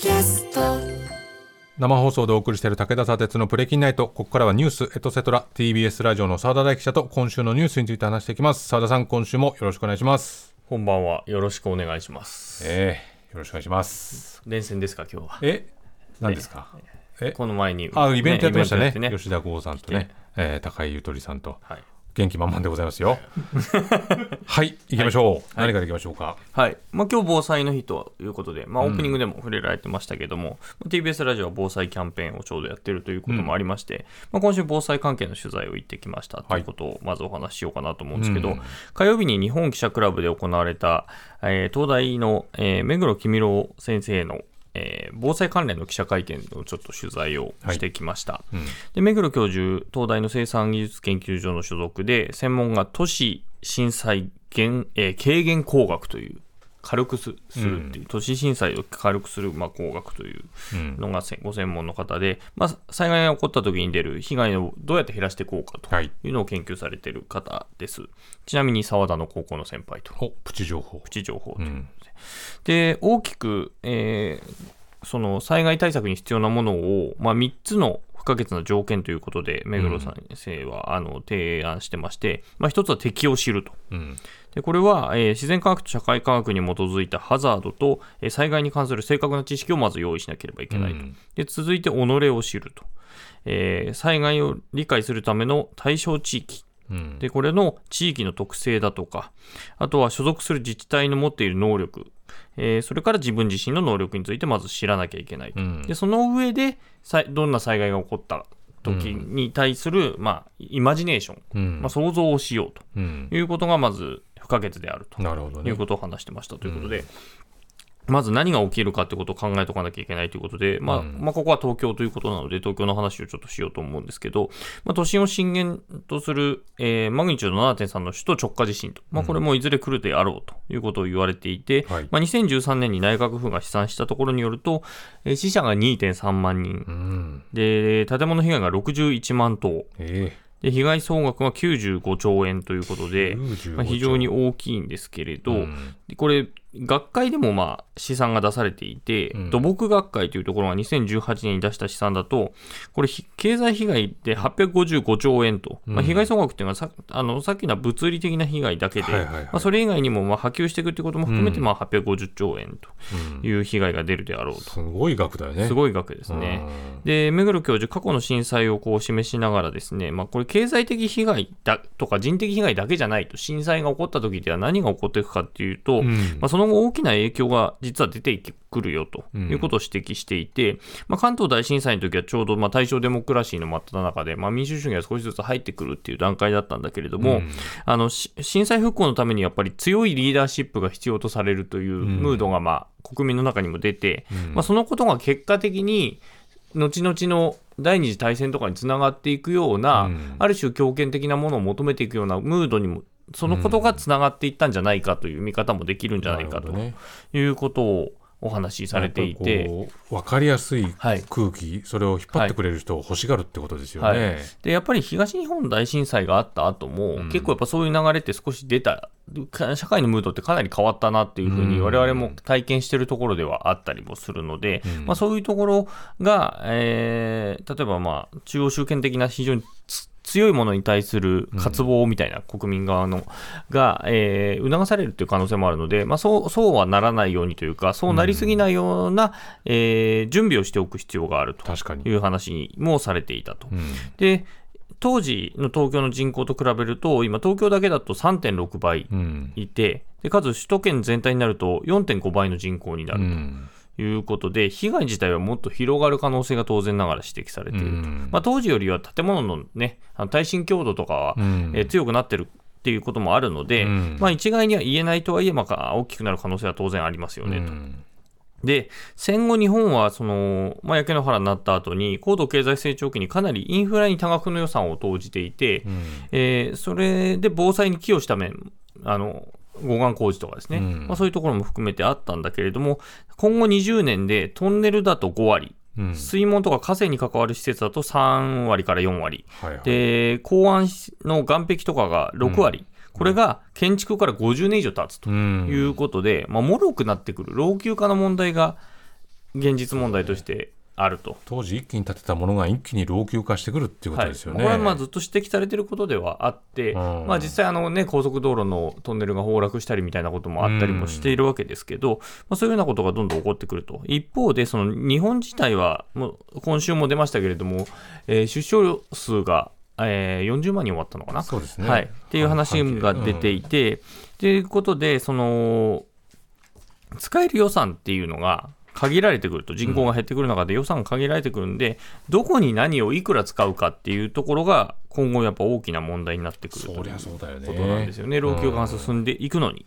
キャスト生放送でお送りしている武田砂鉄のプレキンナイトここからはニュースエトセトラ TBS ラジオの澤田大記者と今週のニュースについて話していきます澤田さん今週もよろしくお願いしますこんばんは。よろしくお願いします。ええよろしくお願いします連戦ですか、今日は。え何ですか？えこの前に。あイベントやってましたねイベントやって吉田剛さんとね、えー高井ゆとりさんとはい。元気満々でございますよ。はい行きましょう、何から行きましょうか？はい。まあ、今日防災の日ということで、まあ、オープニングでも触れられてましたけども、TBS ラジオは防災キャンペーンをちょうどやってるということもありまして、まあ、今週防災関係の取材を行ってきましたということをまずお話ししようかなと思うんですけど、うん。火曜日に日本記者クラブで行われた、えー東大の、えー目黒公郎先生のえー防災関連の記者会見をちょっと取材をしてきました、うん。で目黒教授東大の生産技術研究所の所属で専門が都市震災減、えー軽減工学という軽くすするっていう、都市震災を軽くする、まあ、工学といううん。のがせご専門の方で、まあ、災害が起こった時に出る被害をどうやって減らしていこうかとはい。いうのを研究されている方です、ちなみに澤田の高校の先輩と。おプチ情報。プチ情報といううん。で大きく、えーその災害対策に必要なものを、まあ、3つの不可欠な条件ということで目黒先生は、あの提案してまして、まあ、1つは敵を知ると。うんでこれは、えー自然科学と社会科学に基づいたハザードと、えー災害に関する正確な知識をまず用意しなければいけないと。うんで続いて己を知ると、えー災害を理解するための対象地域うん。でこれの地域の特性だとかあとは所属する自治体の持っている能力、えーそれから自分自身の能力についてまず知らなきゃいけないと、うん。でその上でどんな災害が起こった時に対する、まあ、イマジネーション、うん。まあ、想像をしよううん。ということがまず不可欠であるということを話してましたということで、まず何が起きるかということを考えておかなきゃいけないということで、まあうん。まあ、ここは東京ということなので、東京の話をちょっとしようと思うんですけど、まあ、都心を震源とする、えーマグニチュード7.3の首都直下地震と、まあ、これもいずれ来るであろうということを言われていて、はい。まあ、2013年に内閣府が試算したところによると、えー死者が2.3万人。う、ん。で建物被害が61万棟、えで被害総額が95兆円ということで、95まあ、非常に大きいんですけれど、うんでこれ、学会でもまあ試算が出されていて、うん。土木学会というところが2018年に出した試算だと、これ、ひ経済被害で855兆円と、まあ、うん被害総額っていうのはさあのさっきのは物理的な被害だけで、はいはいはいまあ、それ以外にもまあ波及していくということも含めて、うん。まあ850兆円とうん。いう被害が出るであろうと、すごい額だよね。すごい額ですね。うん。で目黒教授、過去の震災をこう示しながらですね、まあ、これ、経済的被害だとか人的被害だけじゃないと、震災が起こった時では何が起こっていくかっていうと、うん。まあ、その後、大きな影響が実は出てくるよと。いうことを指摘していて、まあ、関東大震災の時はちょうどまあ大正デモクラシーの真っ只中で、まあ、民主主義が少しずつ入ってくるっていう段階だったんだけれども、うん。あのし震災復興のためにやっぱり強いリーダーシップが必要とされるというムードがまあ国民の中にも出て、うん。まあ、そのことが結果的に後々の第二次大戦とかにつながっていくような、うん。ある種強権的なものを求めていくようなムードにもそのことがつながっていったんじゃないかという見方もできるんじゃないかということをお話しされていて。分かりやすいはい空気、それを引っ張ってくれる人を欲しがるってことですよね。はい、でやっぱり東日本大震災があった後も、うん。結構やっぱそういう流れって少し出た、か社会のムードってかなり変わったなっていうふうに、うん。我々も体験してるところではあったりもするので、うん。まあ、そういうところが、えー例えばまあ中央集権的な非常につ強いものに対する渇望みたいな国民側の、が、えー促されるという可能性もあるので、まあ、そうそうはならないようにというか、そうなりすぎないような、えー準備をしておく必要があると確かに。いう話もされていたと。うん。で当時の東京の人口と比べると、今、東京だけだと3.6倍うん。いて、でかつ首都圏全体になると4.5倍の人口になるうん。ということで、被害自体はもっと広がる可能性が当然ながら指摘されていると。うん。まあ、当時よりは建物の,、ね、あの耐震強度とかは、うん。えー強くなってるっていうこともあるので、うん。まあ、一概には言えないとはいえ、まあ、大きくなる可能性は当然ありますよねと。うん。で、戦後日本はその、まあ、焼け野原になった後に、高度経済成長期にかなりインフラに多額の予算を投じていて、うん。えーそれで防災に寄与した面、あの、護岸工事とかですね、うん。まあ、そういうところも含めてあったんだけれども、今後20年でトンネルだと5割、うん。水門とか河川に関わる施設だと3割から4割、はいはい。で、港湾の岸壁とかが6割、これが建築から50年以上経つとうん。いうことで、まあ、脆くなってくる、老朽化の問題が現実問題としてあると。当時一気に建てたものが一気に老朽化してくるっていうことですよね。はい、これはまあずっと指摘されていることではあって、うんまあ、実際あの、ね、高速道路のトンネルが崩落したりみたいなこともあったりもしているわけですけど、まあ、そういうようなことがどんどん起こってくると、一方で、その日本自体は、もう今週も出ましたけれども、えー出生数が、えー40万人終わったのかな？そうですね。はい、っていう話が出ていて、ということで、その使える予算っていうのが限られてくると、人口が減ってくる中で予算が限られてくるんで、どこに何をいくら使うかっていうところが、今後やっぱ大きな問題になってくるという。ことなんですよね、老朽化が進んでいくのに。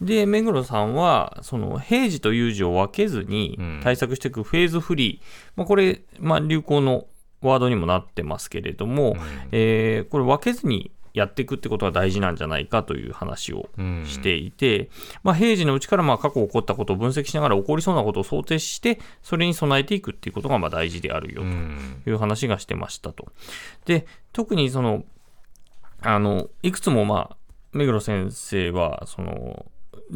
で、目黒さんは、その平時と有事を分けずにうん。対策していくフェーズフリー、まあ、これ、まあ、流行のワードにもなってますけれども、えーこれ分けずにやっていくってことが大事なんじゃないかという話をうんしていて、まあ、平時のうちからまあ過去起こったことを分析しながら起こりそうなことを想定して、それに備えていくっていうことがまあ大事であるよと。うんいう話がしてましたと。で、特にその、あの、いくつもまあ、目黒先生は、その、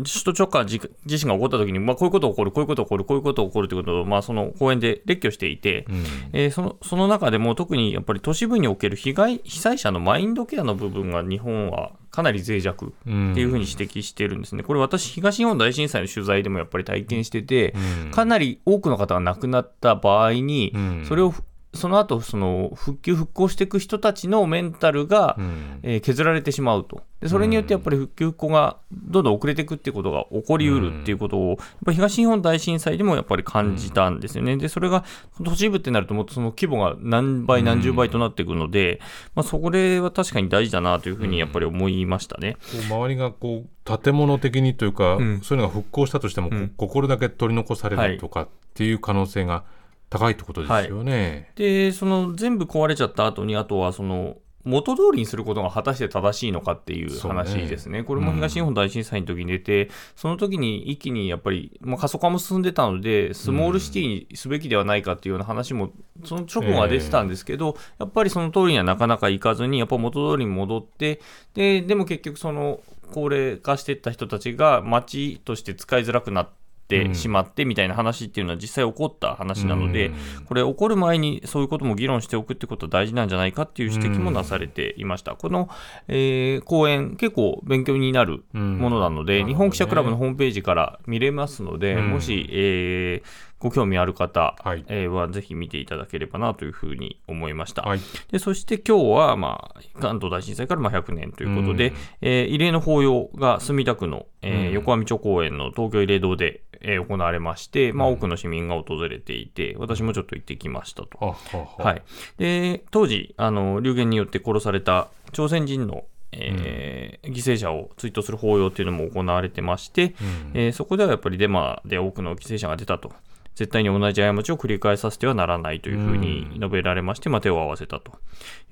首都直下地地震が起こった時に、まあ、こういうこと起こる、こういうこと起こる、こういうこと起こるということを、まあ、その講演で列挙していて、うん。えーそのその中でも特にやっぱり都市部における被害被災者のマインドケアの部分が日本はかなり脆弱うんっていうふうに指摘してるんですね。これ私、東日本大震災の取材でもやっぱり体験してて、うん。かなり多くの方が亡くなった場合に、うん。それをふその後その復旧・復興していく人たちのメンタルが、うん。えー削られてしまうと。で、それによってやっぱり復旧・復興がどんどん遅れていくっていうことが起こりうるっていうことを、やっぱり東日本大震災でもやっぱり感じたんですよね。で、それが都市部ってなると、もっとその規模が何倍、何十倍となっていくので、まあ、それは確かに大事だなというふうにやっぱり思いましたね。こう周りがこう建物的にというか、うん。そういうのが復興したとしても、こうん。ここれだけ取り残されはいるとかっていう可能性が高いってことですよね。で、その全部壊れちゃった後に、あとはその、元通りにすることが果たして正しいのかっていう話ですね。これも東日本大震災の時に出て、その時に一気にやっぱり、まあ、過疎化も進んでたので、スモールシティにすべきではないかっていうような話も、その直後は出てたんですけど、やっぱりその通りにはなかなかいかずに、やっぱ元通りに戻って、で、でも結局その、高齢化していった人たちが街として使いづらくなってしまってみたいな話っていうのは実際起こった話なので、うん。これ起こる前にそういうことも議論しておくってことは大事なんじゃないかっていう指摘もなされていました。この、えー講演結構勉強になるものなので、うん。日本記者クラブのホームページから見れますので、うん。もし、えーご興味ある方、はい。えーはぜひ見ていただければなというふうに思いました。はい。でそして今日は、まあ、関東大震災からまあ100年ということで、うん。えー慰霊の法要が墨田区の、えーうん。横網町公園の東京慰霊堂で、えー行われまして、まあ、うん多くの市民が訪れていて、私もちょっと行ってきましたと。ははは。はい、で当時あの、流言によって殺された朝鮮人の、えー犠牲者を追悼する法要というのも行われてまして、うん。えーそこではやっぱりデマで多くの犠牲者が出たと。絶対に同じ過ちを繰り返させてはならないというふうに述べられまして、まあ、手を合わせたと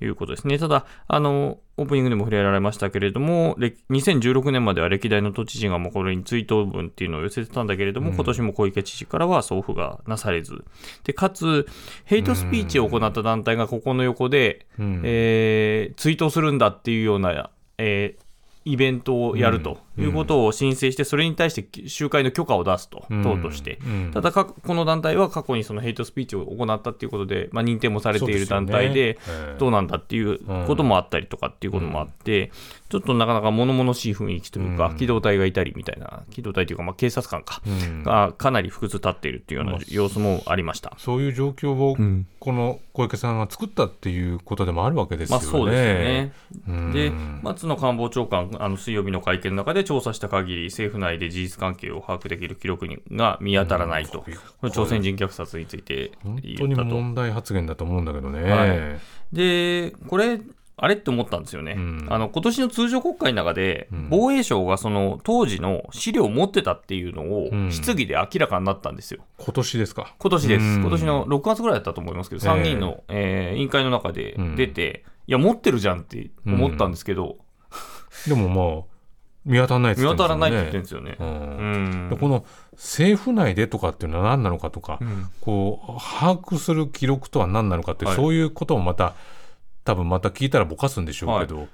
いうことですね。ただ、あの、オープニングでも触れられましたけれども、れ2016年までは歴代の都知事がもうこれに追悼文っていうのを寄せてたんだけれども、うん。今年も小池知事からは送付がなされず、で、かつ、ヘイトスピーチを行った団体がここの横で、うん。えー追悼するんだっていうような、えーイベントをやるということを申請して、それに対して集会の許可を出すと、うん。党として。うん。ただか、この団体は過去にそのヘイトスピーチを行ったっていうことで、まあ、認定もされている団体で、どうなんだっていうこともあったりとかっていうこともあって、ちょっとなかなか物々しい雰囲気というか、うん。機動隊がいたりみたいな、機動隊というか、まあ、警察官か、うん。がかなり複数立っているっていうような様子もありました。そういう状況をうん。この小池さんが作ったっていうことでもあるわけですよね。まあそうですよね。うん。で、松野官房長官、あの水曜日の会見の中で調査した限り、政府内で事実関係を把握できる記録にが見当たらないと、うんこれ朝鮮人虐殺について本言当にったと。問題発言だと思うんだけどね。はいで、これ、あれって思ったんですよね。うんあの今年の通常国会の中で、うん防衛省がその当時の資料を持ってたっていうのをうん質疑で明らかになったんですよ。今年ですか。今年です。うん今年の6月ぐらいだったと思いますけど、参議院の、えー委員会の中で出て、いや、持ってるじゃんって思ったんですけど、でもまあ 見当たらないって見言って当たらないってるんですよね言ってるんですよね。うん。この政府内でとかっていうのは何なのかとか、うん。こう把握する記録とは何なのかって、はい。そういうこともまた多分また聞いたらぼかすんでしょうけど、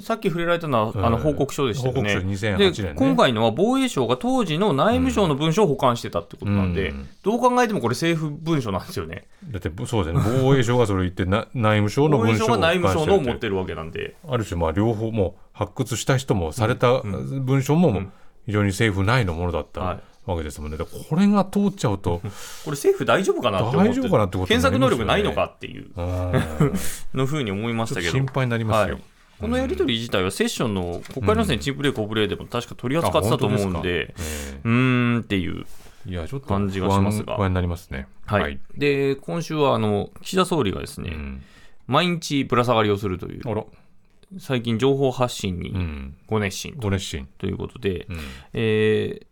さっき触れられたのは、うんあの報告書でしたよね。報告書2008で今回のは防衛省が当時の内務省の文書を保管してたってことなんで、うんどう考えてもこれ政府文書なんですよね。だってそうですね防衛省がそれ言ってな内務省の文書を省が内務省のを持保管してるってるわけなんで、ある種まあ両方もう発掘した人もされた文章もん非常に政府内のものだったはいわけですもんね。でこれが通っちゃうと、これ政府大丈夫かなって大丈夫かなってことに検索能力ないのかっていううん のふうに思いましたけど心。配になりますよ。はいこのやり取り自体はセッションの国会論戦チームプレー、好プレーでも確か取り扱ってたと思うんで、うーんっていういやちょっと感じがしますが。不安になりますね。はい、で今週はあの岸田総理がですね、うん。毎日ぶら下がりをするという最近情報発信うにん、ご熱心ご熱心。ということで、うん。えー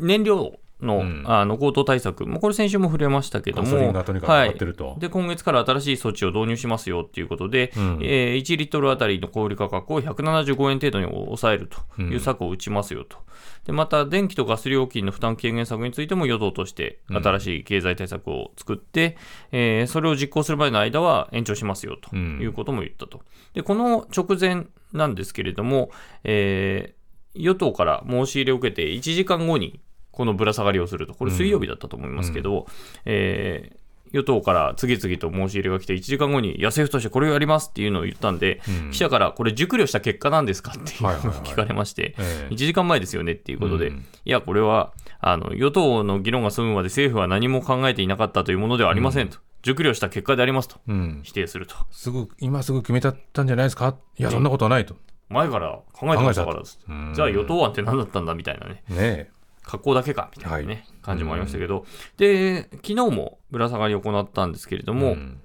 燃料の,、うん。あの高騰対策、もうこれ先週も触れましたけども、ガソリンがとにかく上がってると。で今月から新しい措置を導入しますよということで、うん。えー1リットルあたりの小売価格を175円程度に抑えるという策を打ちますよと。でまた、電気とガス料金の負担軽減策についても与党として新しい経済対策を作って、えーそれを実行するまでの間は延長しますよとうん。いうことも言ったと。でこの直前なんですけれども、えー与党から申し入れを受けて1時間後にこのぶら下がりをすると、これ水曜日だったと思いますけど、えー与党から次々と申し入れが来て、1時間後に、いや、政府としてこれをやりますっていうのを言ったんで、うん。記者から、これ、熟慮した結果なんですかっていうのを聞かれまして、ええ。1時間前ですよねっていうことで、うん。いや、これはあの与党の議論が済むまで政府は何も考えていなかったというものではありませんと、熟慮した結果でありますと。うん、否定すると、すぐ今すぐ決めたんじゃないですか？いやそんなことはないと。前から考えてましたからじゃあ与党案って何だったんだみたいなね、ね格好だけかみたいなね、はい。感じもありましたけど、で昨日もぶら下がりを行ったんですけれどえ。も、ん。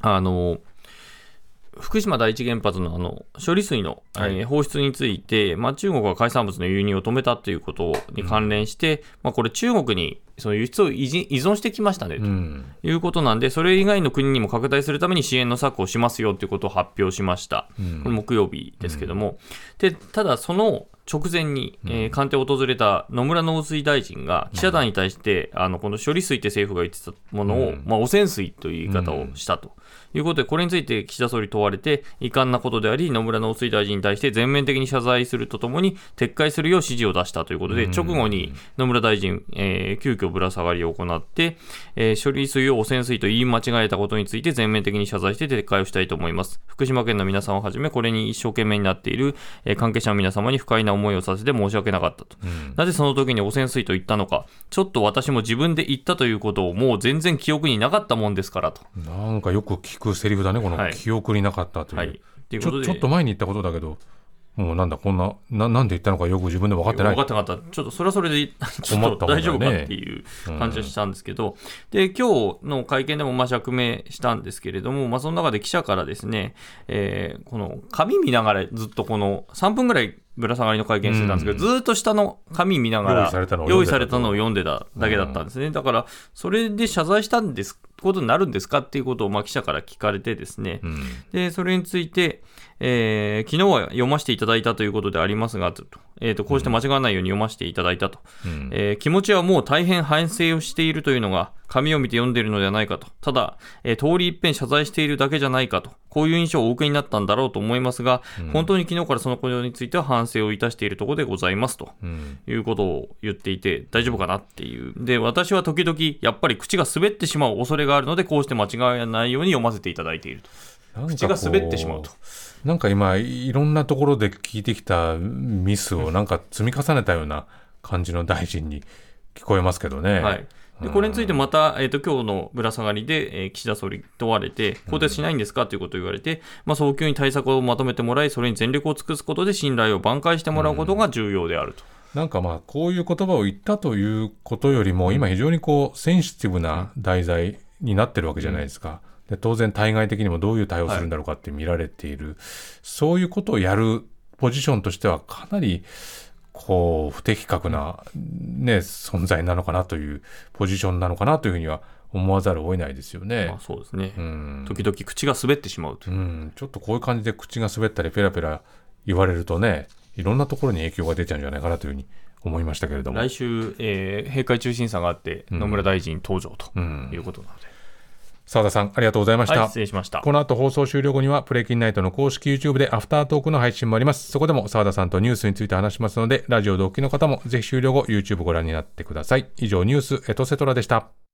あの福島第一原発のあの処理水の、はい。えー放出について、まあ、中国が海産物の輸入を止めたということに関連して、まあ、これ、中国にその輸出を依存してきましたねとうん。いうことなんで、それ以外の国にも拡大するために支援の策をしますよということを発表しました。うん。これ木曜日ですけども、でただ、その直前に、えー官邸を訪れた野村農水大臣が記者団に対して、あのこの処理水って政府が言ってたものを、うん。まあ、汚染水という言い方をしたと。いうことで、これについて岸田総理問われて、遺憾なことであり、野村農水大臣に対して全面的に謝罪するとともに、撤回するよう指示を出したということで、うん。直後に野村大臣、えー急遽ぶら下がりを行って、えー処理水を汚染水と言い間違えたことについて全面的に謝罪して撤回をしたいと思います。福島県の皆さんをはじめ、これに一生懸命になっている、えー関係者の皆様に不快な思いをさせて申し訳なかったと。うんなぜその時に汚染水と言ったのか、ちょっと私も自分で言ったということをもう全然記憶になかったもんですからと。なんかよく聞くセリフだね、このはい記憶になかったという。はい。ということで、ちょちょっと前に言ったことだけど、もうなんだ、こんな、ななんで言ったのかよく自分で分かってない。分かってなかった。ちょっとそれはそれで、ちょっと大丈夫かっていう感じがしたんですけど、で、今日の会見でもまあ釈明したんですけれども、まあその中で記者からですね、えーこの紙見ながらずっとこの3分ぐらいぶら下がりの会見してたんですけど、ずっと下の紙見ながら用意されたのを読んでたされたのを読んでただけだったんですね。だから、それで謝罪したんです、ことになるんですかっていうことをまあ記者から聞かれてですね、うん。で、それについて、えー昨日は読ませていただいたということでありますが、とえーとこうして間違わないように読ませていただいたと、うんえー気持ちはもう大変反省をしているというのが、紙を見て読んでいるのではないかと、ただ、えー通り一遍謝罪しているだけじゃないかと、こういう印象をお受けになったんだろうと思いますが、本当に昨日からそのことについては反省をいたしているところでございますと。うんいうことを言っていて大丈夫かなっていう。で、私は時々やっぱり口が滑ってしまう恐れがあるので、こうして間違わないように読ませていただいていると。口が滑ってしまうと。なんか今いろんなところで聞いてきたミスをなんか積み重ねたような感じの大臣に聞こえますけどね。はい。で、これについてまた、えっ、と、今日のぶら下がりで、えー岸田総理問われて、更迭しないんですか？ということを言われて、まあ、早急に対策をまとめてもらい、それに全力を尽くすことで信頼を挽回してもらうことが重要であると。なんかまあこういう言葉を言ったということよりも今非常にこうセンシティブな題材になってるわけじゃないですか。で当然対外的にもどういう対応するんだろうかって見られている、そういうことをやるポジションとしてはかなりこう不適格な、ね、存在なのかなというポジションなのかなというふうには思わざるを得ないですよねまあ、。そうですね。うん時々口が滑ってしまうというう。ん、ちょっとこういう感じで口が滑ったりペラペラ言われるとねいろんなところに影響が出ちゃうんじゃないかなというふうに思いましたけれども。来週、えー閉会中審査があって、野村大臣登場とうんいうことなので。澤田さん、ありがとうございました。はい、失礼しました。この後放送終了後には、プレイキンナイトの公式 YouTube でアフタートークの配信もあります。そこでも澤田さんとニュースについて話しますので、ラジオ同期の方もぜひ終了後 YouTube ご覧になってください。以上、ニュースエトセトラでした。